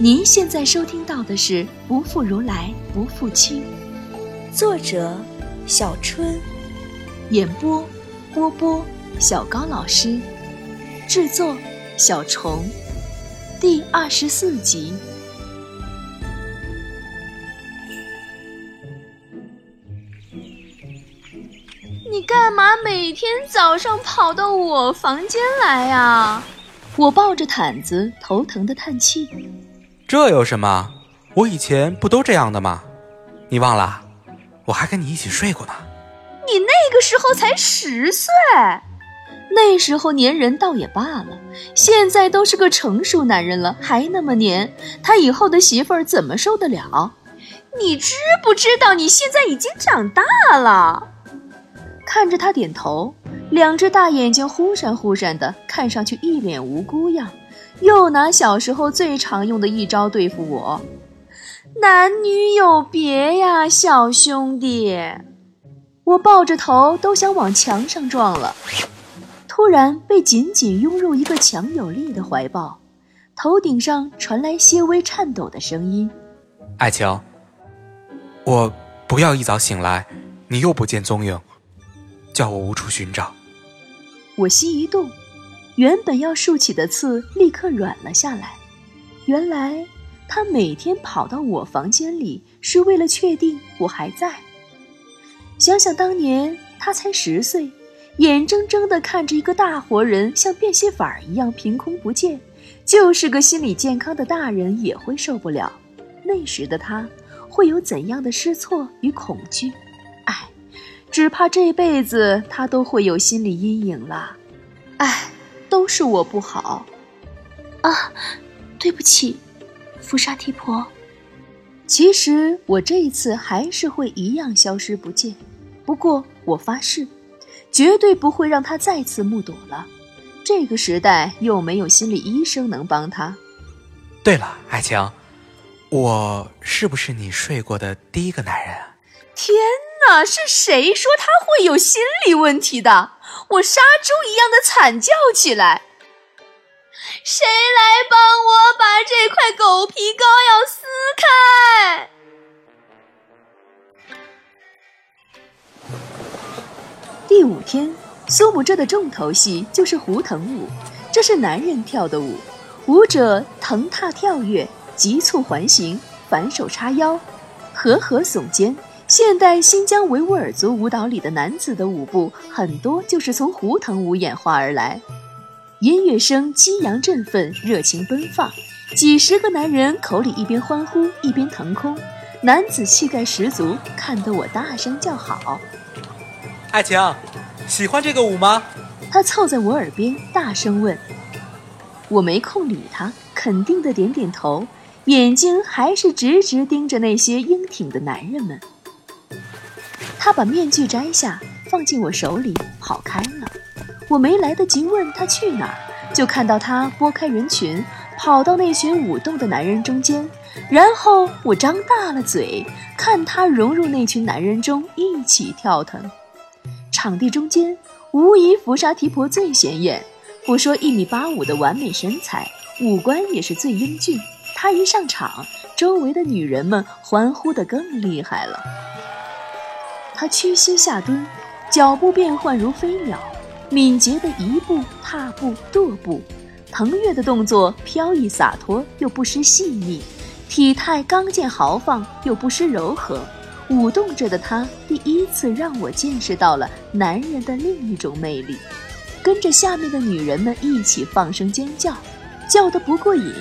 您现在收听到的是《不负如来不负卿》，作者小春，演播波波、小高老师，制作小虫，第二十四集。你干嘛每天早上跑到我房间来啊？我抱着毯子，头疼的叹气。这有什么？我以前不都这样的吗？你忘了？我还跟你一起睡过呢。你那个时候才十岁，那时候粘人倒也罢了，现在都是个成熟男人了，还那么粘，他以后的媳妇儿怎么受得了？你知不知道你现在已经长大了？看着他点头。两只大眼睛忽闪忽闪的，看上去一脸无辜样，又拿小时候最常用的一招对付我。男女有别呀，小兄弟！我抱着头都想往墙上撞了，突然被紧紧拥入一个强有力的怀抱，头顶上传来些微颤抖的声音：“爱情，我不要一早醒来，你又不见踪影，叫我无处寻找。”我心一动，原本要竖起的刺立刻软了下来。原来他每天跑到我房间里是为了确定我还在。想想当年他才十岁，眼睁睁地看着一个大活人像变戏法一样凭空不见，就是个心理健康的大人也会受不了。那时的他会有怎样的失措与恐惧？唉只怕这辈子他都会有心理阴影了，唉，都是我不好，啊，对不起，福沙提婆。其实我这一次还是会一样消失不见，不过我发誓，绝对不会让他再次目睹了。这个时代又没有心理医生能帮他。对了，爱情，我是不是你睡过的第一个男人啊？天！哪是谁说他会有心理问题的？我杀猪一样的惨叫起来。谁来帮我把这块狗皮膏药撕开？第五天，苏姆这的重头戏就是胡腾舞，这是男人跳的舞，舞者腾踏跳跃，急促环形，反手叉腰，合合耸肩。现代新疆维吾尔族舞蹈里的男子的舞步，很多就是从胡腾舞演化而来。音乐声激扬振奋，热情奔放，几十个男人口里一边欢呼一边腾空，男子气概十足，看得我大声叫好。爱情，喜欢这个舞吗？他凑在我耳边大声问。我没空理他，肯定的点点头，眼睛还是直直盯着那些英挺的男人们。他把面具摘下，放进我手里，跑开了。我没来得及问他去哪儿，就看到他拨开人群，跑到那群舞动的男人中间。然后我张大了嘴，看他融入那群男人中，一起跳腾。场地中间，无疑福沙提婆最显眼。不说一米八五的完美身材，五官也是最英俊。他一上场，周围的女人们欢呼得更厉害了。他屈膝下蹲，脚步变换如飞鸟，敏捷的一步踏步跺步，腾跃的动作飘逸洒脱又不失细腻，体态刚健豪放又不失柔和。舞动着的他，第一次让我见识到了男人的另一种魅力。跟着下面的女人们一起放声尖叫，叫得不过瘾，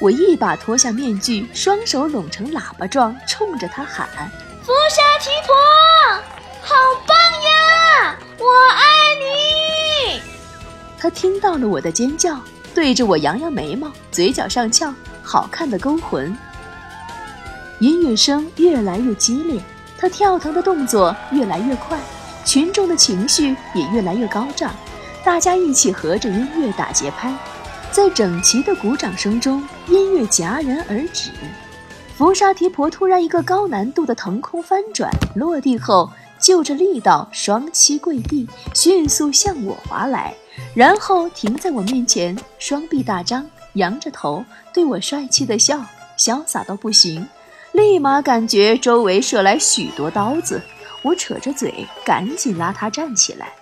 我一把脱下面具，双手拢成喇叭状，冲着他喊。福沙提婆，好棒呀！我爱你。他听到了我的尖叫，对着我扬扬眉毛，嘴角上翘，好看的勾魂。音乐声越来越激烈，他跳腾的动作越来越快，群众的情绪也越来越高涨，大家一起合着音乐打节拍，在整齐的鼓掌声中，音乐戛然而止。福沙提婆突然一个高难度的腾空翻转，落地后就着力道双膝跪地，迅速向我滑来，然后停在我面前，双臂大张，扬着头对我帅气的笑。潇洒到不行，立马感觉周围射来许多刀子。我扯着嘴，赶紧拉他站起来。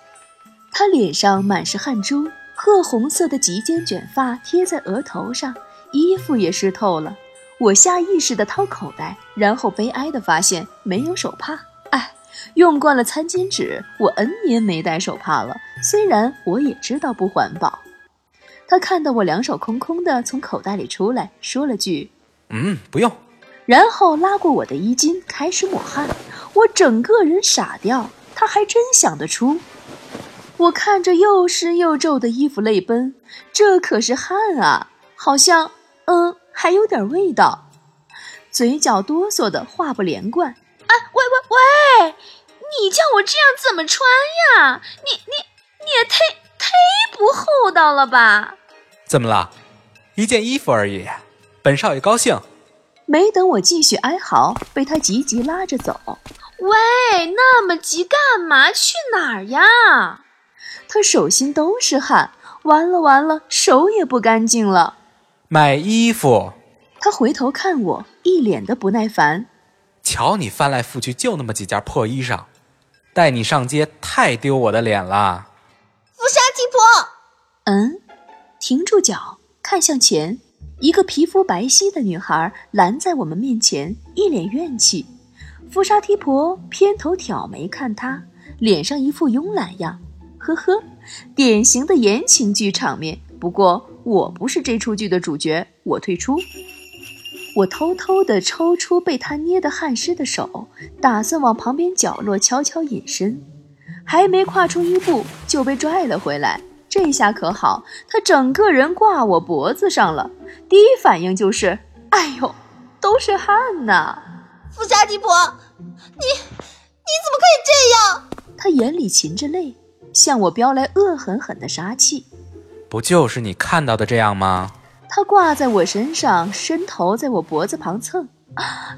他脸上满是汗珠，褐红色的及肩卷发贴在额头上，衣服也湿透了。我下意识地掏口袋，然后悲哀地发现没有手帕。哎，用惯了餐巾纸，我 N 年没戴手帕了。虽然我也知道不环保。他看到我两手空空的从口袋里出来，说了句：“嗯，不用。”然后拉过我的衣襟，开始抹汗。我整个人傻掉，他还真想得出。我看着又湿又皱的衣服泪奔，这可是汗啊，好像，嗯，还有点味道，嘴角哆嗦的话不连贯。哎，喂喂喂，你叫我这样怎么穿呀？你你你也忒忒不厚道了吧？怎么了？一件衣服而已，本少爷高兴。没等我继续哀嚎，被他急急拉着走。喂，那么急干嘛？去哪儿呀？他手心都是汗，完了完了，手也不干净了。买衣服。他回头看我，一脸的不耐烦。瞧你翻来覆去就那么几件破衣裳，带你上街太丢我的脸了。福沙提婆。嗯，停住脚，看向前。一个皮肤白皙的女孩拦在我们面前，一脸怨气。富沙提婆偏头挑眉看她，脸上一副慵懒样。呵呵，典型的言情剧场面。不过我不是这出剧的主角，我退出。我偷偷地抽出被他捏得汗湿的手，打算往旁边角落悄悄隐身，还没跨出一步就被拽了回来。这下可好，他整个人挂我脖子上了。第一反应就是，哎呦，都是汗呐！富家地婆，你你怎么可以这样？他眼里噙着泪，向我飙来恶狠狠的杀气。不就是你看到的这样吗？他挂在我身上，伸头在我脖子旁蹭。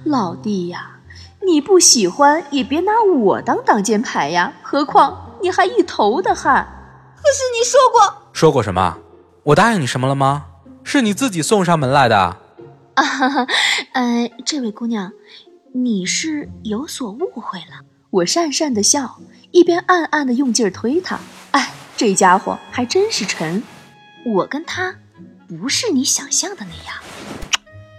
老弟呀，你不喜欢也别拿我当挡箭牌呀！何况你还一头的汗。可是你说过，说过什么？我答应你什么了吗？是你自己送上门来的。啊，呃，这位姑娘，你是有所误会了。我讪讪的笑，一边暗暗的用劲儿推他。哎，这家伙还真是沉。我跟他不是你想象的那样。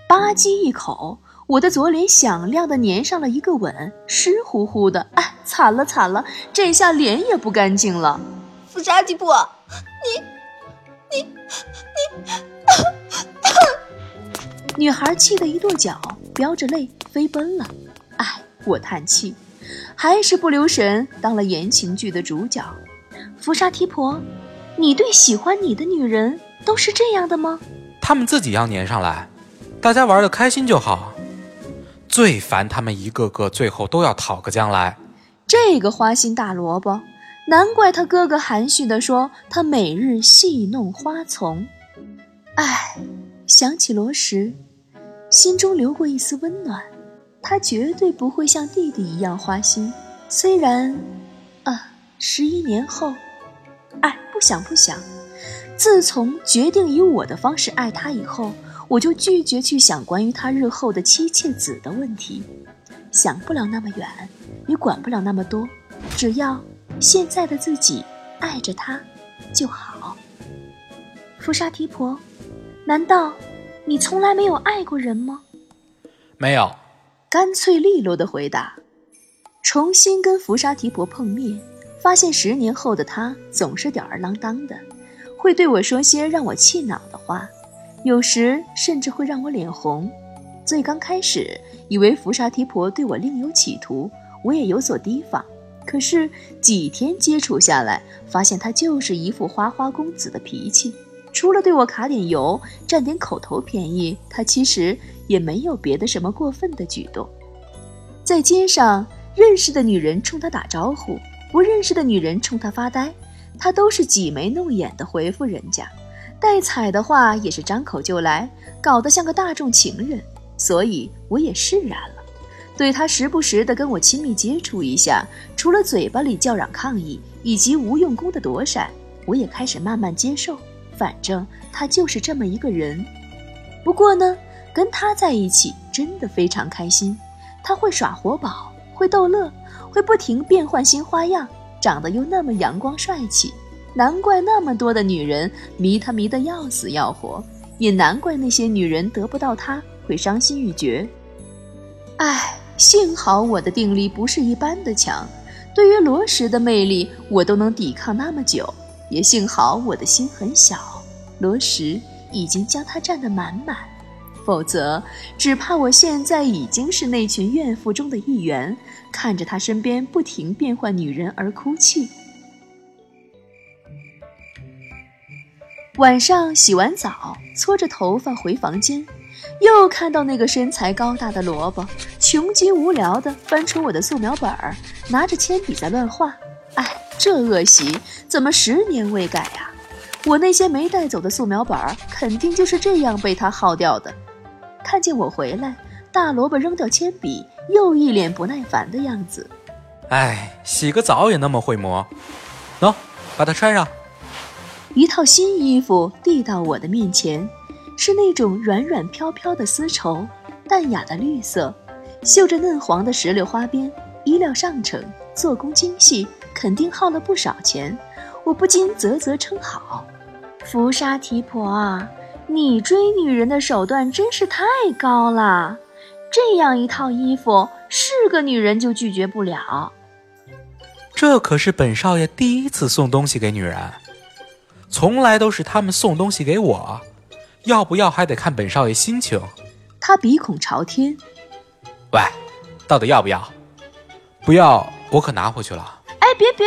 吧唧一口，我的左脸响亮的粘上了一个吻，湿乎乎的。哎，惨了惨了，这下脸也不干净了。富沙提婆，你，你，你，女孩气得一跺脚，飙着泪飞奔了。哎，我叹气，还是不留神当了言情剧的主角。福沙提婆，你对喜欢你的女人都是这样的吗？他们自己要粘上来，大家玩的开心就好。最烦他们一个个最后都要讨个将来。这个花心大萝卜。难怪他哥哥含蓄地说：“他每日戏弄花丛。”唉，想起罗什，心中流过一丝温暖。他绝对不会像弟弟一样花心。虽然，啊，十一年后，哎，不想不想。自从决定以我的方式爱他以后，我就拒绝去想关于他日后的妻妾子的问题。想不了那么远，也管不了那么多，只要。现在的自己爱着他就好。福沙提婆，难道你从来没有爱过人吗？没有。干脆利落的回答。重新跟福沙提婆碰面，发现十年后的他总是吊儿郎当的，会对我说些让我气恼的话，有时甚至会让我脸红。最刚开始以为福沙提婆对我另有企图，我也有所提防。可是几天接触下来，发现他就是一副花花公子的脾气。除了对我卡点油、占点口头便宜，他其实也没有别的什么过分的举动。在街上，认识的女人冲他打招呼，不认识的女人冲他发呆，他都是挤眉弄眼的回复人家。带彩的话也是张口就来，搞得像个大众情人。所以我也释然了。对他时不时的跟我亲密接触一下，除了嘴巴里叫嚷抗议以及无用功的躲闪，我也开始慢慢接受。反正他就是这么一个人。不过呢，跟他在一起真的非常开心。他会耍活宝，会逗乐，会不停变换新花样，长得又那么阳光帅气，难怪那么多的女人迷他迷得要死要活，也难怪那些女人得不到他会伤心欲绝。唉，幸好我的定力不是一般的强，对于罗什的魅力我都能抵抗那么久，也幸好我的心很小，罗什已经将他占得满满。否则，只怕我现在已经是那群怨妇中的一员，看着他身边不停变换女人而哭泣。晚上洗完澡，搓着头发回房间，又看到那个身材高大的萝卜，穷极无聊地翻出我的素描本儿，拿着铅笔在乱画。哎，这恶习怎么十年未改呀？我那些没带走的素描本儿，肯定就是这样被他耗掉的。看见我回来，大萝卜扔掉铅笔，又一脸不耐烦的样子。哎，洗个澡也那么会磨，喏，把它穿上。一套新衣服递到我的面前，是那种软软飘飘的丝绸，淡雅的绿色，绣着嫩黄的石榴花边，衣料上乘，做工精细，肯定耗了不少钱。我不禁啧啧称好。福沙提婆。你追女人的手段真是太高了，这样一套衣服是个女人就拒绝不了。这可是本少爷第一次送东西给女人，从来都是他们送东西给我，要不要还得看本少爷心情。他鼻孔朝天，喂，到底要不要？不要，我可拿回去了。哎，别别，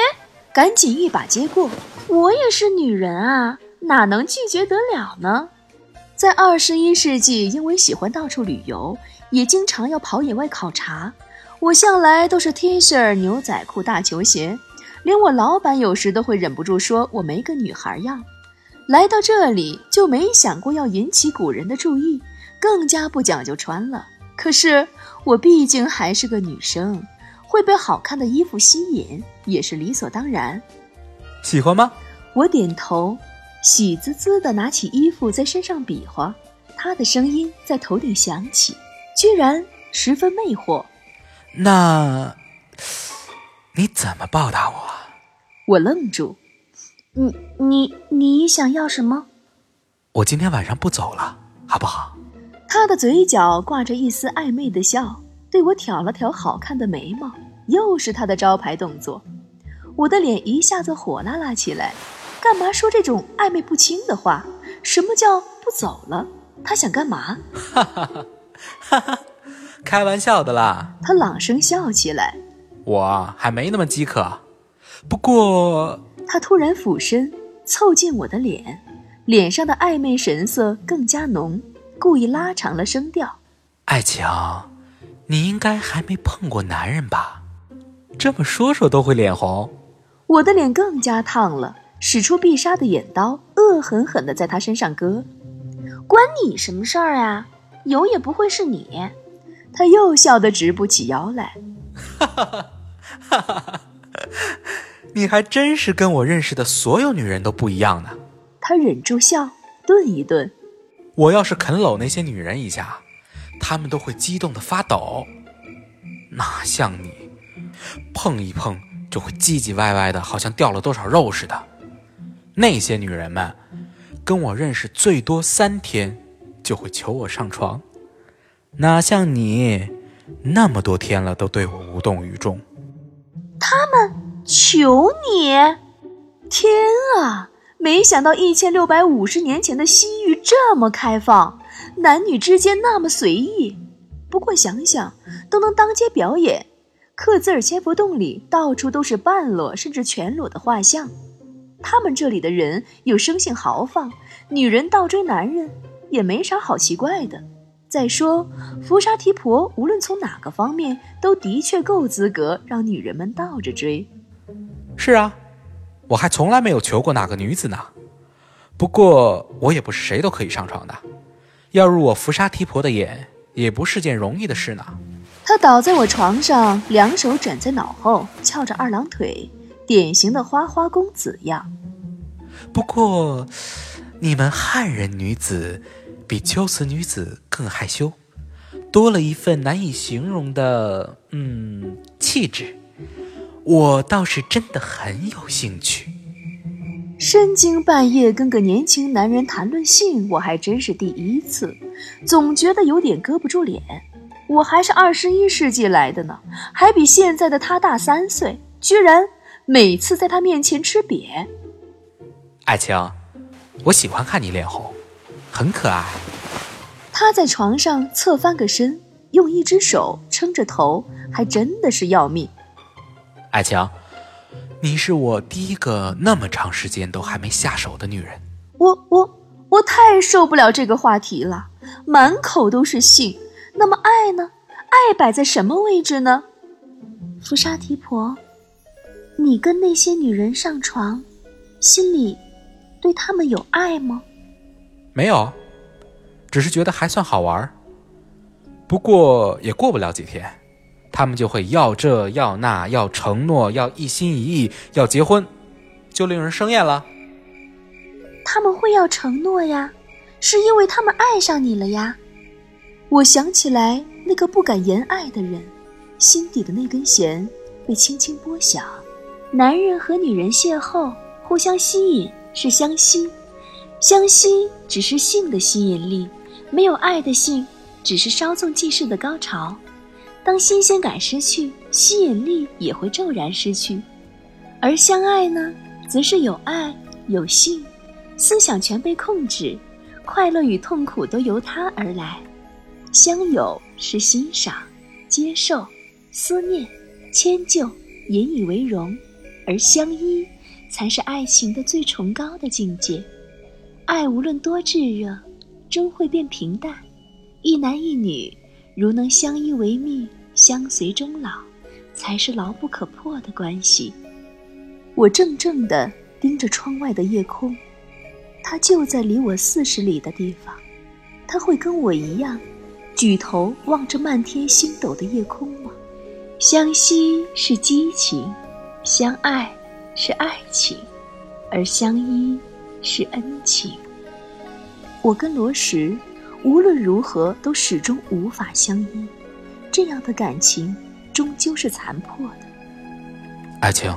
赶紧一把接过，我也是女人啊，哪能拒绝得了呢？在二十一世纪，因为喜欢到处旅游，也经常要跑野外考察。我向来都是 T 恤、牛仔裤、大球鞋，连我老板有时都会忍不住说我没个女孩样。来到这里就没想过要引起古人的注意，更加不讲究穿了。可是我毕竟还是个女生，会被好看的衣服吸引也是理所当然。喜欢吗？我点头。喜滋滋地拿起衣服在身上比划，他的声音在头顶响起，居然十分魅惑。那你怎么报答我？我愣住。你你你想要什么？我今天晚上不走了，好不好？他的嘴角挂着一丝暧昧的笑，对我挑了挑好看的眉毛，又是他的招牌动作。我的脸一下子火辣辣起来。干嘛说这种暧昧不清的话？什么叫不走了？他想干嘛？哈哈哈，哈哈，开玩笑的啦。他朗声笑起来。我还没那么饥渴，不过……他突然俯身凑近我的脸，脸上的暧昧神色更加浓，故意拉长了声调：“爱情，你应该还没碰过男人吧？这么说说都会脸红。”我的脸更加烫了。使出必杀的眼刀，恶狠狠地在他身上割。关你什么事儿啊？有也不会是你。他又笑得直不起腰来。哈哈哈哈哈！你还真是跟我认识的所有女人都不一样呢。他忍住笑，顿一顿。我要是肯搂那些女人一下，她们都会激动的发抖。哪像你，碰一碰就会唧唧歪歪的，好像掉了多少肉似的。那些女人们，跟我认识最多三天，就会求我上床，哪像你，那么多天了都对我无动于衷。他们求你？天啊！没想到一千六百五十年前的西域这么开放，男女之间那么随意。不过想想，都能当街表演。克孜尔千佛洞里到处都是半裸甚至全裸的画像。他们这里的人又生性豪放，女人倒追男人也没啥好奇怪的。再说，福沙提婆无论从哪个方面都的确够资格让女人们倒着追。是啊，我还从来没有求过哪个女子呢。不过我也不是谁都可以上床的，要入我福沙提婆的眼也不是件容易的事呢。他倒在我床上，两手枕在脑后，翘着二郎腿。典型的花花公子样，不过，你们汉人女子比秋瓷女子更害羞，多了一份难以形容的嗯气质。我倒是真的很有兴趣。深更半夜跟个年轻男人谈论性，我还真是第一次，总觉得有点搁不住脸。我还是二十一世纪来的呢，还比现在的他大三岁，居然每次在他面前吃瘪。爱情，我喜欢看你脸红，很可爱。他在床上侧翻个身，用一只手撑着头，还真的是要命。爱情。你是我第一个那么长时间都还没下手的女人。我我我太受不了这个话题了，满口都是性。那么爱呢？爱摆在什么位置呢？福沙提婆，你跟那些女人上床，心里对他们有爱吗？没有，只是觉得还算好玩。不过也过不了几天。他们就会要这要那，要承诺，要一心一意，要结婚，就令人生厌了。他们会要承诺呀，是因为他们爱上你了呀。我想起来那个不敢言爱的人，心底的那根弦被轻轻拨响。男人和女人邂逅，互相吸引是相吸，相吸只是性的吸引力，没有爱的性，只是稍纵即逝的高潮。当新鲜感失去，吸引力也会骤然失去，而相爱呢，则是有爱有性，思想全被控制，快乐与痛苦都由他而来。相有是欣赏、接受、思念、迁就，引以为荣，而相依才是爱情的最崇高的境界。爱无论多炙热，终会变平淡。一男一女如能相依为命。相随终老，才是牢不可破的关系。我怔怔地盯着窗外的夜空，他就在离我四十里的地方。他会跟我一样，举头望着漫天星斗的夜空吗？相惜是激情，相爱是爱情，而相依是恩情。我跟罗什无论如何都始终无法相依。这样的感情终究是残破的。爱情，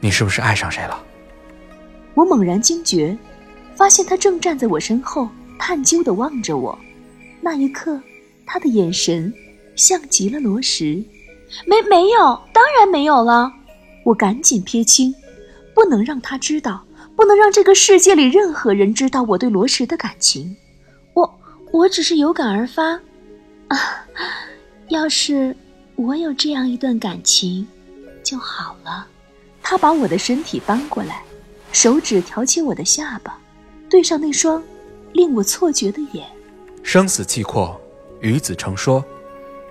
你是不是爱上谁了？我猛然惊觉，发现他正站在我身后，探究的望着我。那一刻，他的眼神像极了罗什。没没有，当然没有了。我赶紧撇清，不能让他知道，不能让这个世界里任何人知道我对罗石的感情。我我只是有感而发。啊，要是我有这样一段感情，就好了。他把我的身体搬过来，手指挑起我的下巴，对上那双令我错觉的眼。生死契阔，与子成说，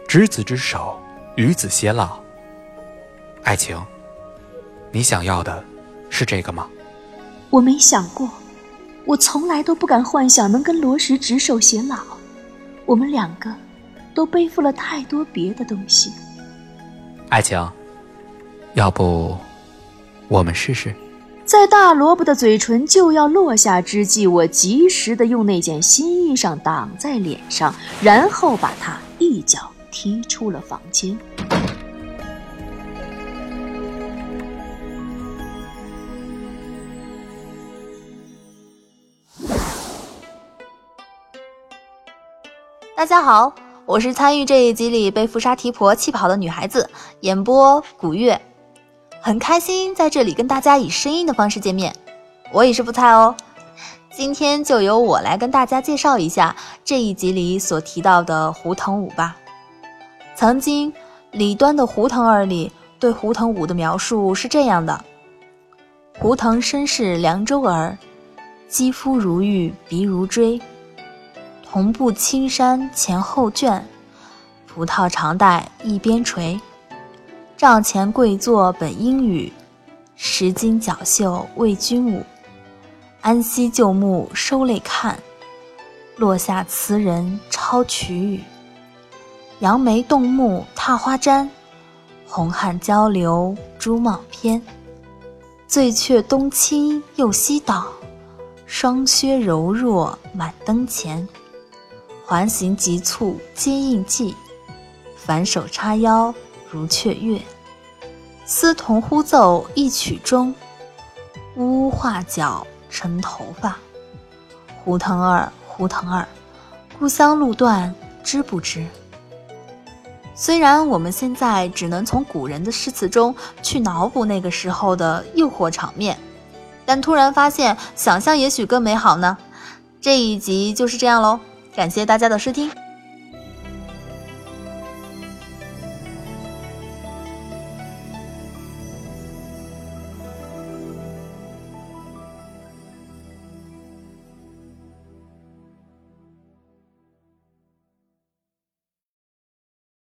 执子之手，与子偕老。爱情，你想要的是这个吗？我没想过，我从来都不敢幻想能跟罗什执手偕老。我们两个。都背负了太多别的东西。爱情，要不我们试试？在大萝卜的嘴唇就要落下之际，我及时的用那件新衣裳挡在脸上，然后把他一脚踢出了房间。大家好。我是参与这一集里被富沙提婆气跑的女孩子，演播古月，很开心在这里跟大家以声音的方式见面。我也是不菜哦，今天就由我来跟大家介绍一下这一集里所提到的胡腾武吧。曾经李端的《胡腾儿》里对胡腾武的描述是这样的：胡腾身是凉州儿，肌肤如玉，鼻如锥。红布青衫前后卷，葡萄长带一边垂。帐前跪坐本应语，十金角绣为君舞。安息旧木收泪看，落下词人抄曲语。杨眉动目踏花毡，红汗交流朱帽偏。醉却东倾又西倒，霜靴柔弱满灯前，环形急促皆应季，反手叉腰如雀跃。丝童忽奏一曲终，呜呜画角成头发。胡腾儿，胡腾儿，故乡路断知不知？虽然我们现在只能从古人的诗词中去脑补那个时候的诱惑场面，但突然发现，想象也许更美好呢。这一集就是这样喽，感谢大家的收听。